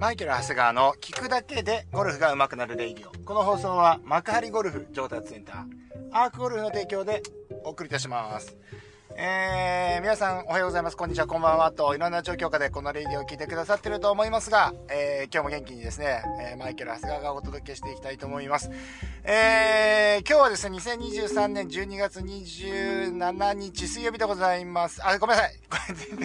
マイケル・長谷川の聞くだけでゴルフが上手くなるレイディオ。この放送は幕張ゴルフ上達センター、アークゴルフの提供でお送りいたします。えー、皆さんおはようございます。こんにちは、こんばんは。と、いろんな状況下でこのレイディオを聞いてくださってると思いますが、えー、今日も元気にですね、えー、マイケル・長谷川がお届けしていきたいと思います。えー、今日はですね、2023年12月27日水曜日でございます。あ、ごめんなさい。こ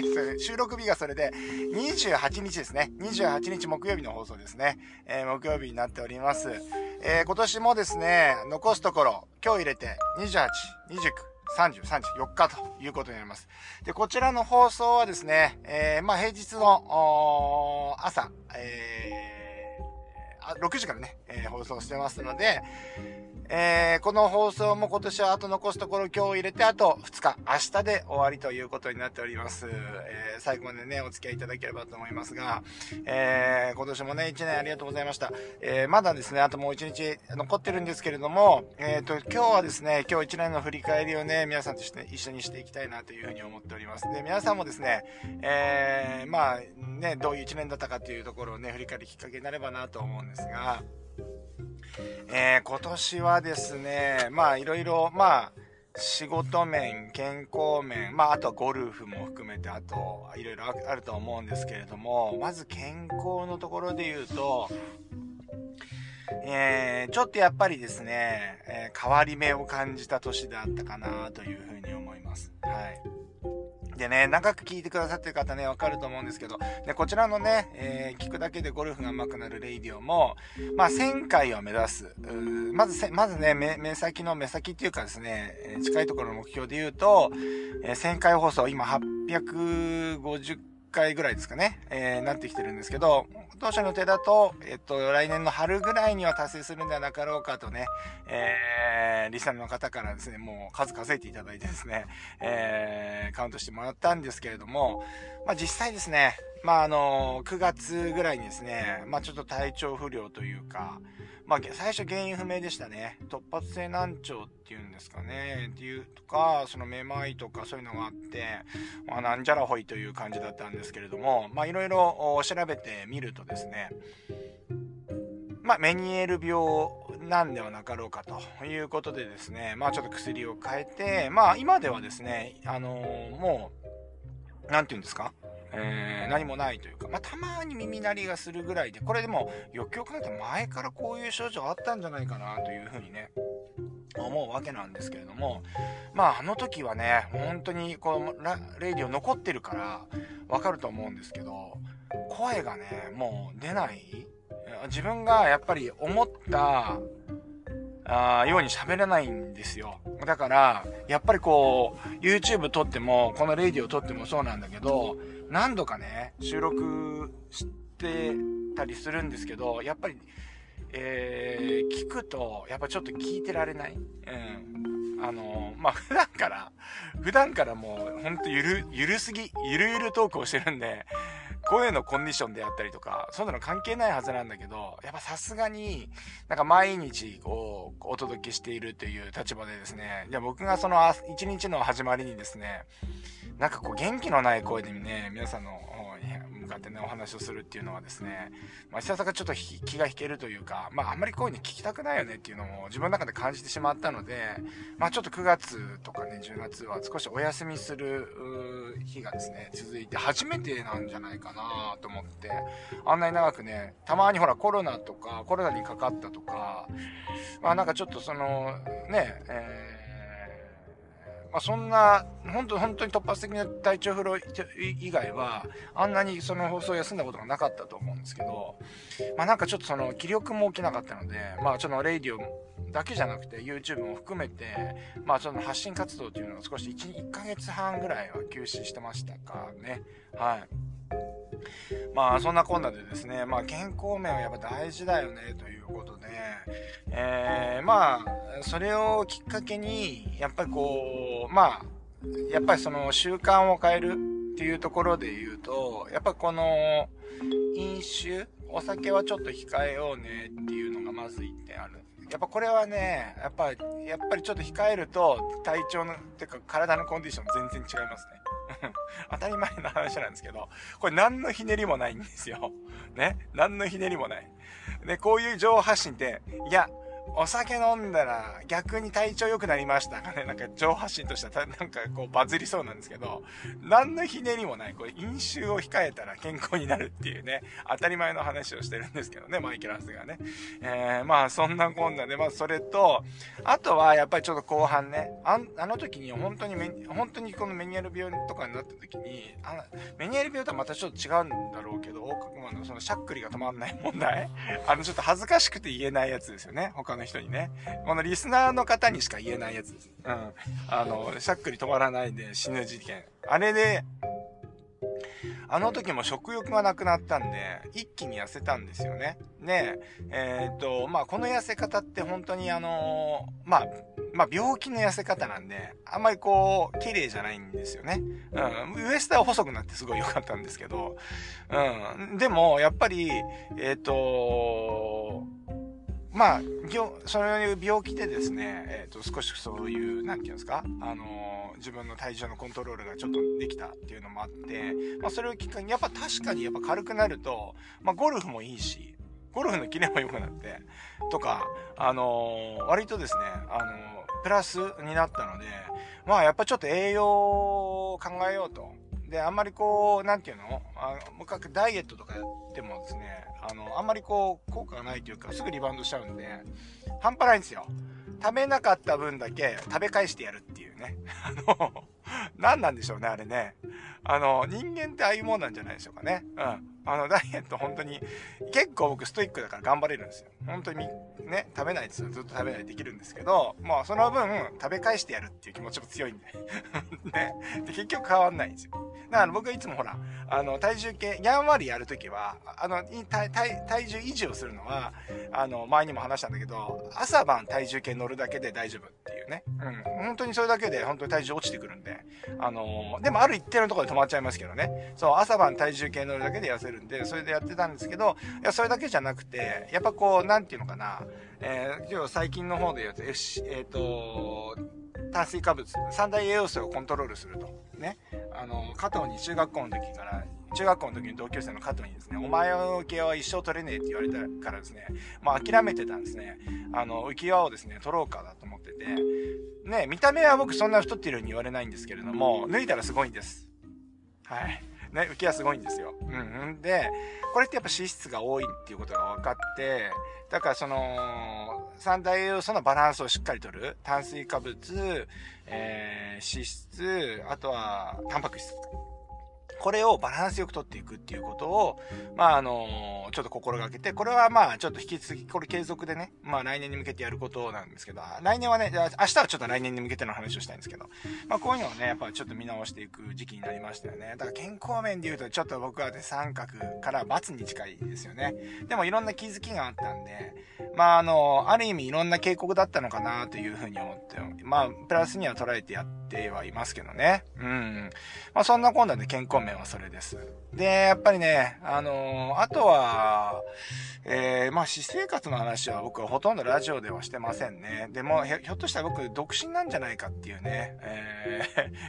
れ、収録日がそれで、28日ですね。28日木曜日の放送ですね。えー、木曜日になっております。えー、今年もですね、残すところ、今日入れて28、29、30、34日ということになります。で、こちらの放送はですね、えー、まあ平日の朝、えー、6時からね、えー、放送してますので、えー、この放送も今年はあと残すところ今日入れてあと2日、明日で終わりということになっております。えー、最後までね、お付き合いいただければと思いますが、えー、今年もね、1年ありがとうございました。え、まだですね、あともう1日残ってるんですけれども、えっ、と、今日はですね、今日1年の振り返りをね、皆さんとして一緒にしていきたいなというふうに思っております。で、皆さんもですね、え、まあ、ね、どういう1年だったかというところをね、振り返るきっかけになればなと思うんですが、えー、今年はですね、まあいろいろ、まあ、仕事面、健康面、まああとはゴルフも含めて、あといろいろあると思うんですけれども、まず健康のところで言うと、えー、ちょっとやっぱりですね、えー、変わり目を感じた年であったかなというふうに思います。はい。でね、長く聞いてくださってる方ね、わかると思うんですけど、で、こちらのね、えー、聞くだけでゴルフが上手くなるレイディオも、まあ、1000回を目指す。まずまずね、目、目先の目先っていうかですね、近いところの目標で言うと、えー、1000回放送、今850回ぐらいですかね、えー、なってきてるんですけど、当初の手だと、えっと、来年の春ぐらいには達成するんではなかろうかとね、えー、リサの方からですね、もう数稼いでいただいてですね、えー、カウントしてもらったんですけれども、まあ実際ですね、まああの、9月ぐらいにですね、まあちょっと体調不良というか、まあ、最初原因不明でしたね。突発性難聴っていうんですかね。っていうとか、そのめまいとかそういうのがあって、まあ、なんじゃらほいという感じだったんですけれども、まあ、いろいろ調べてみるとですね、まあ、メニエール病なんではなかろうかということでですね、まあ、ちょっと薬を変えて、まあ、今ではですね、あのー、もう、なんて言うんですか？えー、何もないというか、まあ、たまに耳鳴りがするぐらいで、これでも、よくよく考えたら前からこういう症状あったんじゃないかなというふうにね、思うわけなんですけれども、まあ、あの時はね、本当にこのレイディオ残ってるからわかると思うんですけど、声がね、もう出ない。自分がやっぱり思ったあように喋れないんですよ。だから、やっぱりこう、YouTube 撮っても、このレイディオ撮ってもそうなんだけど、何度かね、収録してたりするんですけど、やっぱり、えー、聞くと、やっぱちょっと聞いてられない。うん。あのー、まあ、普段から、普段からもう、ほんとゆる、ゆるすぎ、ゆるゆるトークをしてるんで、声のコンディションであったりとか、そういうの関係ないはずなんだけど、やっぱさすがに、なんか毎日こう、お届けしているという立場でですね、じゃ僕がその一日の始まりにですね、なんかこう元気のない声でね、皆さんの向かってね、お話をするっていうのはですね、まあ、久々ちょっと気が引けるというか、まあ、あんまりこういうの聞きたくないよねっていうのも自分の中で感じてしまったので、まあ、ちょっと9月とかね、10月は少しお休みする日がですね、続いて初めてなんじゃないかなと思って、あんなに長くね、たまにほらコロナとか、コロナにかかったとか、まあなんかちょっとその、ね、えーまあ、そんな、本当本当に突発的な体調不良以外は、あんなにその放送休んだことがなかったと思うんですけど、まあなんかちょっとその気力も起きなかったので、まあちょっとレイディオだけじゃなくて YouTube も含めて、まあその発信活動というのを少し1、1ヶ月半ぐらいは休止してましたかね。はい。まあそんなこんなでですね、まあ健康面はやっぱ大事だよねということで、えー、まあそれをきっかけに、やっぱりこう、まあ、やっぱりその習慣を変えるっていうところで言うと、やっぱこの飲酒、お酒はちょっと控えようねっていうのがまず1点ある。やっぱこれはね、やっぱ、やっぱりちょっと控えると体調の、てか体のコンディション全然違いますね。当たり前の話なんですけど、これ何のひねりもないんですよ。ね？何のひねりもない。で、こういう情報発信って、いや、お酒飲んだら逆に体調良くなりましたかね。なんか上発信としてはなんかこうバズりそうなんですけど、何のひねりもない、これ飲酒を控えたら健康になるっていうね、当たり前の話をしてるんですけどね、マイケラスがね。えー、まあそんなこんなで、まあそれと、あとはやっぱりちょっと後半ね、ああの時に本当にメ本当にこのメニエル病とかになった時に、あメニエル病とはまたちょっと違うんだろうけど、大久保のそのしゃっくりが止まんない問題あのちょっと恥ずかしくて言えないやつですよね、他の人にね。このリスナーの方にしか言えないやつです。うん。あの、しゃっくり止まらないで死ぬ事件。あれで、あの時も食欲がなくなったんで、一気に痩せたんですよね。で、えー、っと、まあ、この痩せ方って本当にあのー、まあ、まあ、病気の痩せ方なんで、あんまりこう、綺麗じゃないんですよね。うん。ウエストは細くなってすごい良かったんですけど、うん。でも、やっぱり、えー、っと、まあ、そういう病気でですね、えっ、ー、と、少しそういう、なんていうんですか、あのー、自分の体重のコントロールがちょっとできたっていうのもあって、まあ、それをきっかけに、やっぱ確かにやっぱ軽くなると、まあ、ゴルフもいいし、ゴルフのキレも良くなって、とか、あのー、割とですね、あのプラスになったので、まあ、やっぱちょっと栄養を考えようと。で、あんまりこう、なんていうの？あの、かくダイエットとかやってもですね、あの、あんまりこう、効果がないというか、すぐリバウンドしちゃうんで、半端ないんですよ。食べなかった分だけ食べ返してやるっていうね。あの、何なんでしょうね、あれね。あの、人間ってああいうもんなんじゃないでしょうかね。うん。あの、ダイエット本当に、結構僕ストイックだから頑張れるんですよ。本当にね、食べないですよ。ずっと食べないでできるんですけど、まあその分、食べ返してやるっていう気持ちも強いんで。ね。で、結局変わんないんですよ。だから僕はいつもほら、あの、体重計、やんわりやるときは、あの体、体重維持をするのは、あの、前にも話したんだけど、朝晩体重計乗るだけで大丈夫っていうね。うん。本当にそれだけで本当に体重落ちてくるんで。あの、でもある一定のところで止まっちゃいますけどね。そう、朝晩体重計乗るだけで痩せるんで、それでやってたんですけど、いや、それだけじゃなくて、やっぱこう、なんていうのかな、えー、今日最近の方で言うと、えっ、ー、と、炭水化物、三大栄養素をコントロールすると。ね。あの、加藤に中学校の時から、中学校の時に同級生の加藤にですね、お前の浮き輪は一生取れねえって言われたからですね、まあ諦めてたんですね。あの、浮き輪をですね、取ろうかだと思ってて、ね、見た目は僕そんな太ってるように言われないんですけれども、脱いだらすごいんです。はい。ね、浮き輪すごいんですよ。うん。で、これってやっぱ脂質が多いっていうことが分かって、だからその、三大栄養素のバランスをしっかりとる。炭水化物、えー、脂質、あとは、タンパク質。これをバランスよくとっていくっていうことを、まあ、あのちょっと心がけて、これはまあ、ちょっと引き続き、これ継続でね、まあ、来年に向けてやることなんですけど、来年はね、明日はちょっと来年に向けての話をしたいんですけど、まあ、こういうのをね、やっぱちょっと見直していく時期になりましたよね。だから健康面で言うと、ちょっと僕はね、三角から×に近いですよね。でもいろんな気づきがあったんで、まあ、あの、ある意味いろんな警告だったのかなというふうに思って、まあ、プラスには捉えてやってはいますけどね。うん。まあ、そんな今度で健康面はそれです。で、やっぱりね、あの、あとは、えー、まあ、私生活の話は僕はほとんどラジオではしてませんね。でも、ひょっとしたら僕、独身なんじゃないかっていうね、え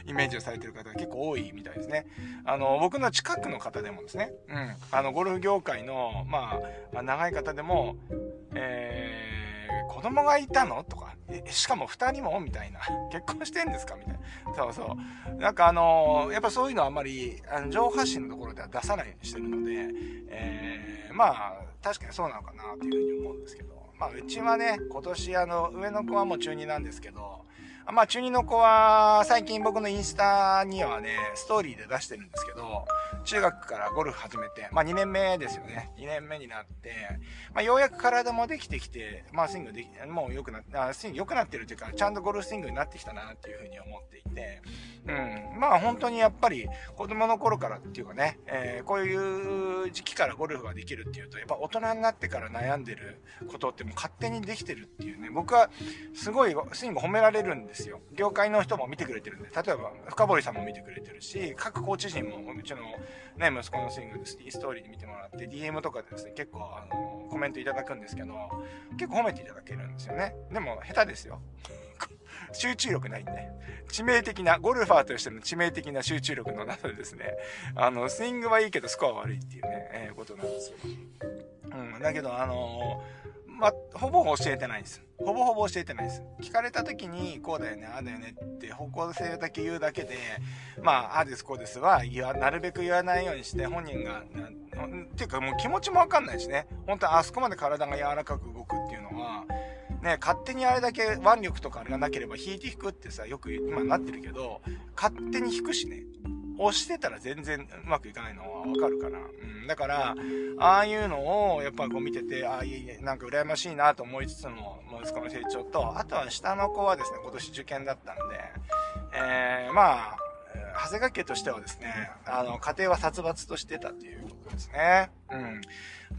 ー、イメージをされてる方が結構多いみたいですね。あの、僕の近くの方でもですね、うん、あの、ゴルフ業界の、まあ、長い方でも、えー、子供がいたの？とか、え、しかも2人も？みたいな。結婚してんですか？みたいな。そうそう。なんかあのー、やっぱそういうのはあんまり、あの、情報発信のところでは出さないようにしてるので、えー、まあ、確かにそうなのかなというふうに思うんですけど。まあ、うちはね、今年あの、上の子はもう中2なんですけど、まあ、中2の子は、最近僕のインスタにはね、ストーリーで出してるんですけど、中学からゴルフ始めて、まあ2年目ですよね。2年目になって、まあようやく体もできてきて、まあスイングでき、もう良くなって、スイング良くなってるというか、ちゃんとゴルフスイングになってきたなっていうふうに思っていて、うん。まあ本当にやっぱり子供の頃からっていうかね、えー、こういう時期からゴルフができるっていうと、やっぱ大人になってから悩んでることってもう勝手にできてるっていうね、僕はすごいスイング褒められるんですよ。業界の人も見てくれてるんで、例えば深堀さんも見てくれてるし、各コーチ陣もうちのね、息子のスイングでストーリーで見てもらって、DM とかでですね、結構あのコメントいただくんですけど、結構褒めていただけるんですよね。でも下手ですよ。集中力ないんで、致命的な、ゴルファーとしての致命的な集中力の中でですね、あの、スイングはいいけどスコア悪いっていうね、えー、ことなんですよ。うん、だけど、あのー、まほぼ教えてないんです。ほぼほぼ教えてないです。聞かれた時に、こうだよね、ああだよねって方向性だけ言うだけで、まあ、ああです、こうですは、言わ、なるべく言わないようにして、本人が、っていうかもう気持ちもわかんないしね。本当あそこまで体が柔らかく動くっていうのは、ね、勝手にあれだけ腕力とかあれがなければ引いて引くってさ、よく今なってるけど、勝手に引くしね。押してたら全然うまくいかないのはわかるから。うん。だから、ああいうのをやっぱこう見てて、ああ、いいね、なんか羨ましいなと思いつつの息子の成長と、あとは下の子はですね、今年受験だったんで、えー、まあ、長谷川家としてはですね、あの、家庭は殺伐としてたっていうことですね。うん。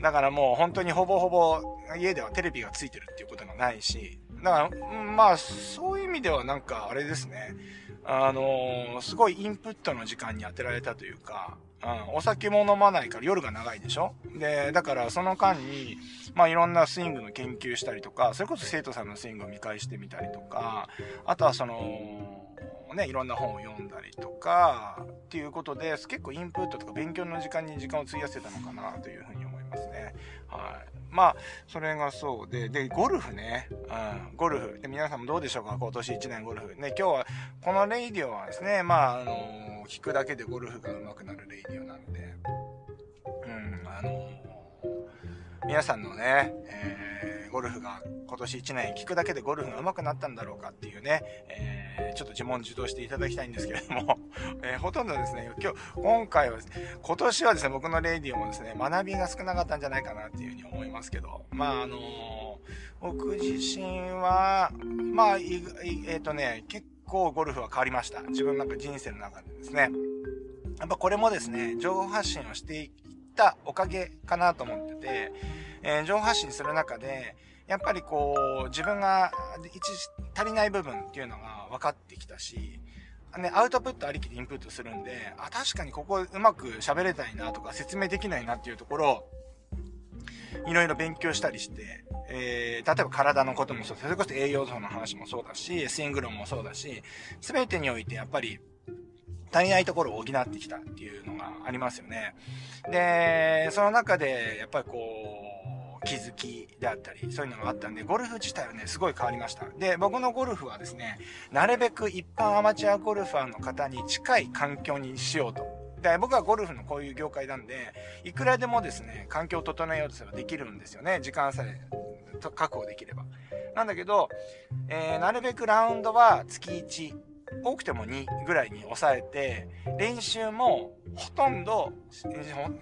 だからもう本当にほぼほぼ家ではテレビがついてるっていうことがないし、だから、まあ、そういう意味ではなんかあれですね、あのー、すごいインプットの時間に当てられたというか、うん、お酒も飲まないから夜が長いでしょ？で、だからその間に、まあいろんなスイングの研究したりとか、それこそ生徒さんのスイングを見返してみたりとか、あとはその、ね、いろんな本を読んだりとか、っていうことで、結構インプットとか勉強の時間に時間を費やせたのかなというふうにますね。はい。まあ、それがそうで、で、ゴルフね。うん、ゴルフ。で、皆さんもどうでしょうか？今年1年ゴルフ。ね、今日は、このレイディオはですね、まあ、あのー、聞くだけでゴルフが上手くなるレイディオなので、皆さんのね、えー、ゴルフが今年1年聞くだけでゴルフが上手くなったんだろうかっていうね、えー、ちょっと自問自答していただきたいんですけれども、えー、ほとんどですね、今日、今回はですね、今年はですね、僕のレディオもですね、学びが少なかったんじゃないかなっていうふうに思いますけど、まあ、あの僕自身は、まあ、えっ、ー、とね、結構ゴルフは変わりました。自分なんか人生の中でですね。やっぱこれもですね、情報発信をしていったおかげかなと思ってて、えー、情報発信する中で、やっぱりこう、自分が一足りない部分っていうのが分かってきたし、ね、アウトプットありきでインプットするんで、あ、確かにここうまく喋れたいなとか説明できないなっていうところを、いろいろ勉強したりして、えー、例えば体のこともそう、それこそ栄養素の話もそうだし、スイング論もそうだし、すべてにおいてやっぱり、足りないところを補ってきたっていうのがありますよね。で、その中で、やっぱりこう、気づきであったり、そういうのがあったんで、ゴルフ自体はね、すごい変わりました。で、僕のゴルフはですね、なるべく一般アマチュアゴルファーの方に近い環境にしようと。で、僕はゴルフのこういう業界なんで、いくらでもですね、環境を整えようとすればできるんですよね。時間さえ確保できれば。なんだけど、えー、なるべくラウンドは月1、多くても2ぐらいに抑えて、練習もほとんど、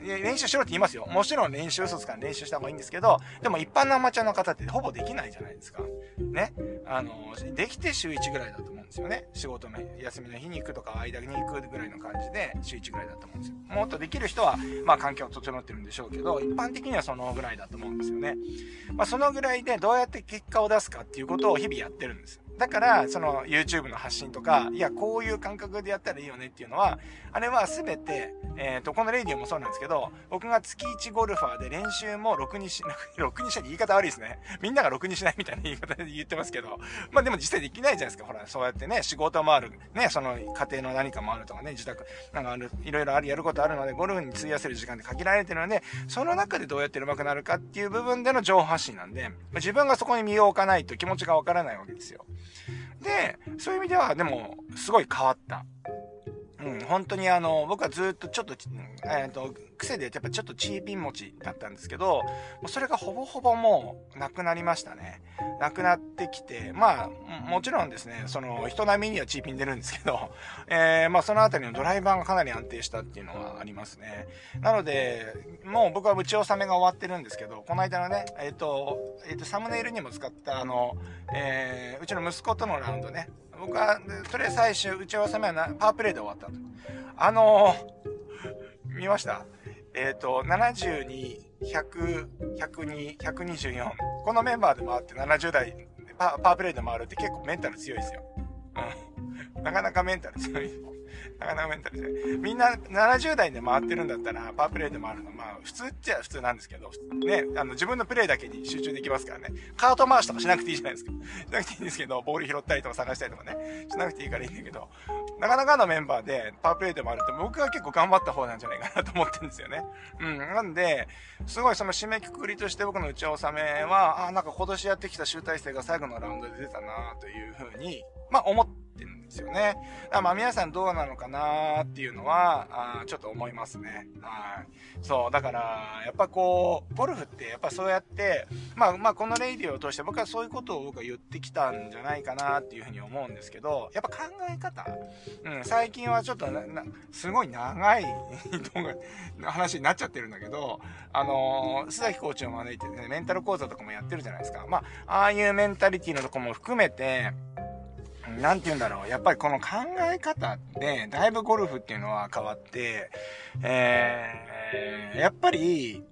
練習しろって言いますよ。もちろん練習嘘つか練習した方がいいんですけど、でも一般のアマチュアの方ってほぼできないじゃないですか。ね。あの、できて週1ぐらいだと思うんですよね。仕事の休みの日に行くとか、間に行くぐらいの感じで、週1ぐらいだと思うんですよ。もっとできる人は、まあ環境を整ってるんでしょうけど、一般的にはそのぐらいだと思うんですよね。まあそのぐらいでどうやって結果を出すかっていうことを日々やってるんです。だから、その YouTube の発信とか、いや、こういう感覚でやったらいいよねっていうのは、あれは全て、えっ、ー、と、このレイディオもそうなんですけど、僕が月1ゴルファーで練習もろくにし、ろくにしない言い方悪いですね。みんながろくにしないみたいな言い方で言ってますけど、まあでも実際できないじゃないですか。ほら、そうやってね、仕事もある、ね、その家庭の何かもあるとかね、自宅、なんかある、いろいろある、やることあるので、ゴルフに費やせる時間で限られてるので、その中でどうやって上手くなるかっていう部分での情報発信なんで、自分がそこに身を置かないと気持ちがわからないわけですよ。で、そういう意味では、でも、すごい変わった。うん、本当にあの、僕はずっとちょっと、えっ、と、癖でやっぱちょっとチーピン持ちだったんですけど、それがほぼほぼもうなくなりましたね。なくなってきて、まあ、もちろんですね、その人並みにはチーピン出るんですけど、えー、まあそのあたりのドライバーがかなり安定したっていうのはありますね。なので、もう僕は打ち納めが終わってるんですけど、この間のね、えっ、と、えっ、と、サムネイルにも使ったあの、えー、うちの息子とのラウンドね、僕は、それ最終、打ち合わせ目はなパワープレイで終わったと。あのー、見ました？えっ、ー、と、72、100、102、124。このメンバーで回って70代パ、パワープレイで回るって結構メンタル強いですよ。うん。なかなかメンタル強い。なかなかメンタルで。みんな70代で回ってるんだったら、パワープレイで回るの、まあ、普通っちゃ普通なんですけど、ね、あの、自分のプレイだけに集中できますからね。カート回しとかしなくていいじゃないですか。しなくていいんですけど、ボール拾ったりとか探したりとかね、しなくていいからいいんだけど、なかなかのメンバーでパワープレイで回ると、僕は結構頑張った方なんじゃないかなと思ってるんですよね。うん。なんで、すごいその締めくくりとして僕の打ち納めは、あ、なんか今年やってきた集大成が最後のラウンドで出たなというふうに、まあ思っててるんですよね。まあ皆さんどうなのかなっていうのは、あちょっと思いますね。はい。そう、だから、やっぱこう、ゴルフってやっぱそうやって、まあまあこのレイディを通して僕はそういうことを僕は言ってきたんじゃないかなっていうふうに思うんですけど、やっぱ考え方、うん、最近はちょっとな、なすごい長い話になっちゃってるんだけど、あのー、須崎コーチを招いてね、メンタル講座とかもやってるじゃないですか。まあ、ああいうメンタリティのとこも含めて、なんて言うんだろう。やっぱりこの考え方って、だいぶゴルフっていうのは変わって、えー、やっぱり、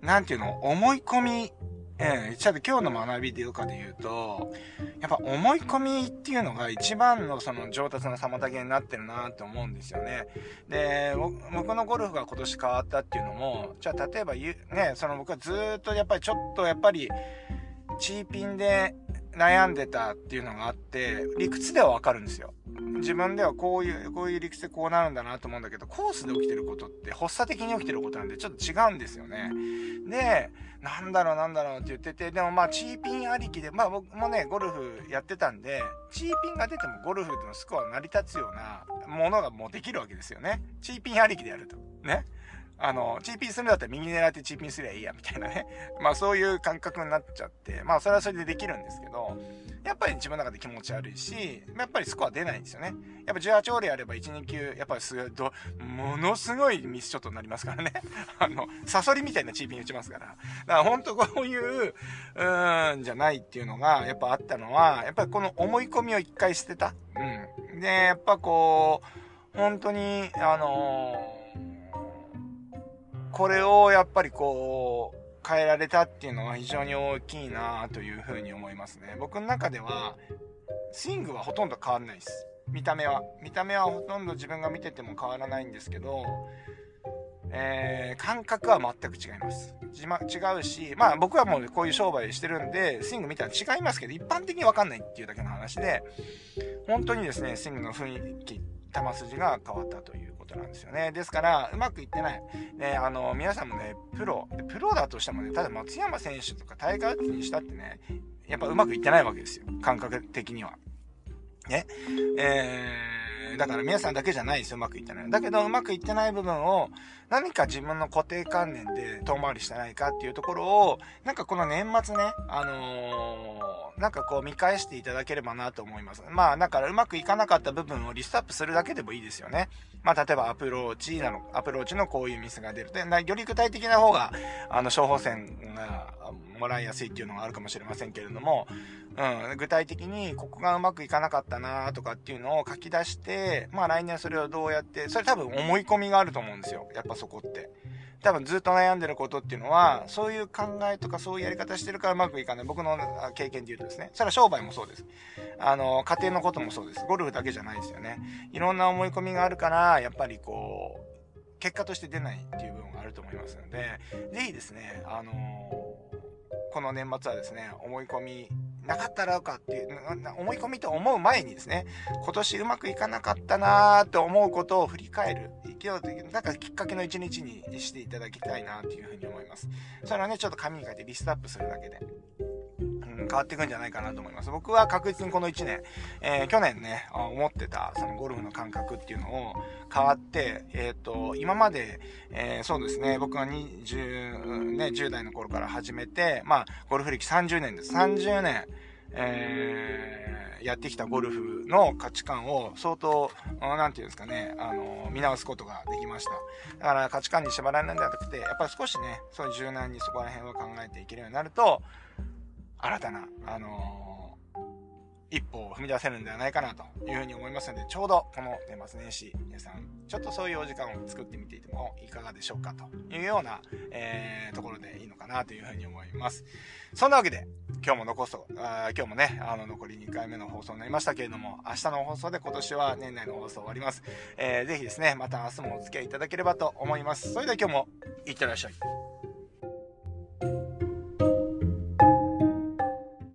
なんていうの、思い込み、えー、ちょっと今日の学びとかで言うと、やっぱ思い込みっていうのが一番のその上達の妨げになってるなって思うんですよね。で、僕のゴルフが今年変わったっていうのも、じゃあ例えばね、その僕はずっとやっぱりちょっとやっぱり、チーピンで悩んでたっていうのがあって、理屈ではわかるんですよ。自分ではこういう、こういう理屈でこうなるんだなと思うんだけど、コースで起きてることって発作的に起きてることなんでちょっと違うんですよね。で、なんだろうなんだろうって言ってて、でもまあチーピンありきで、まあ僕もね、ゴルフやってたんで、チーピンが出てもゴルフのスコア成り立つようなものがもうできるわけですよね。チーピンありきでやると。ね。あの、チーピンするんだったら右狙ってチーピンすりゃいいや、みたいなね。まあそういう感覚になっちゃって、まあそれはそれでできるんですけど、やっぱり自分の中で気持ち悪いし、やっぱりスコア出ないんですよね。やっぱ18ホールやれば1、2級、やっぱりすごい、ものすごいミスショットになりますからね。あの、サソリみたいなチーピン打ちますから。だから本当こういう、うーん、じゃないっていうのが、やっぱあったのは、やっぱりこの思い込みを一回捨てた。うん。で、やっぱこう、本当に、あのーこれをやっぱりこう、変えられたっていうのは非常に大きいなというふうに思いますね。僕の中では、スイングはほとんど変わんないです。見た目は。見た目はほとんど自分が見てても変わらないんですけど、えー、感覚は全く違います。違うし、まあ僕はもうこういう商売してるんで、スイング見たら違いますけど、一般的にわかんないっていうだけの話で、本当にですね、スイングの雰囲気、球筋が変わったということなんですよね。ですから、うまくいってない。ね、あの、皆さんもね、プロ、プロだとしてもね、ただ松山選手とか大会にしたってね、やっぱうまくいってないわけですよ。感覚的には。ね。えー、だから皆さんだけじゃないですよ、うまくいってない。だけど、うまくいってない部分を、何か自分の固定観念で遠回りしてないかっていうところを、なんかこの年末ね、あのー、なんかこう見返していただければなと思います。まあ、だからうまくいかなかった部分をリストアップするだけでもいいですよね。まあ、例えばアプローチなの、アプローチのこういうミスが出る。で、より具体的な方が、あの、処方箋がもらいやすいっていうのがあるかもしれませんけれども、うん、具体的にここがうまくいかなかったなとかっていうのを書き出して、まあ来年それをどうやって、それ多分思い込みがあると思うんですよ。やっぱそこって。多分ずっと悩んでることっていうのは、そういう考えとかそういうやり方してるからうまくいかない。僕の経験で言うとですね。それは商売もそうです。あの、家庭のこともそうです。ゴルフだけじゃないですよね。いろんな思い込みがあるから、やっぱりこう、結果として出ないっていう部分があると思いますので、ぜひですね、あのこの年末はですね、思い込みなかったらうかっていう、思い込みと思う前にですね、今年うまくいかなかったなーと思うことを振り返る。生きようというなんかきっかけの一日にしていただきたいなというふうに思います。それはね、ちょっと紙に書いてリストアップするだけで。変わっていくんじゃないかなと思います。僕は確実にこの1年、えー、去年ね、思ってた、そのゴルフの感覚っていうのを変わって、えっ、ー、と、今まで、えー、そうですね、僕が20、ね、10代の頃から始めて、まあ、ゴルフ歴30年です。30年、えー、やってきたゴルフの価値観を相当、なんていうんですかね、あの、見直すことができました。だから価値観に縛られないんじゃなくて、やっぱり少しね、そういう柔軟にそこら辺を考えていけるようになると、新たな、あの一歩を踏み出せるんではないかなというふうに思いますので、ちょうどこの年末年始、皆さん、ちょっとそういうお時間を作ってみていてもいかがでしょうかというような、えー、ところでいいのかなというふうに思います。そんなわけで、今日も残すと、あ今日もね、あの、残り2回目の放送になりましたけれども、明日の放送で今年は年内の放送終わります。えー、ぜひですね、また明日もお付き合いいただければと思います。それでは今日も、いってらっしゃい。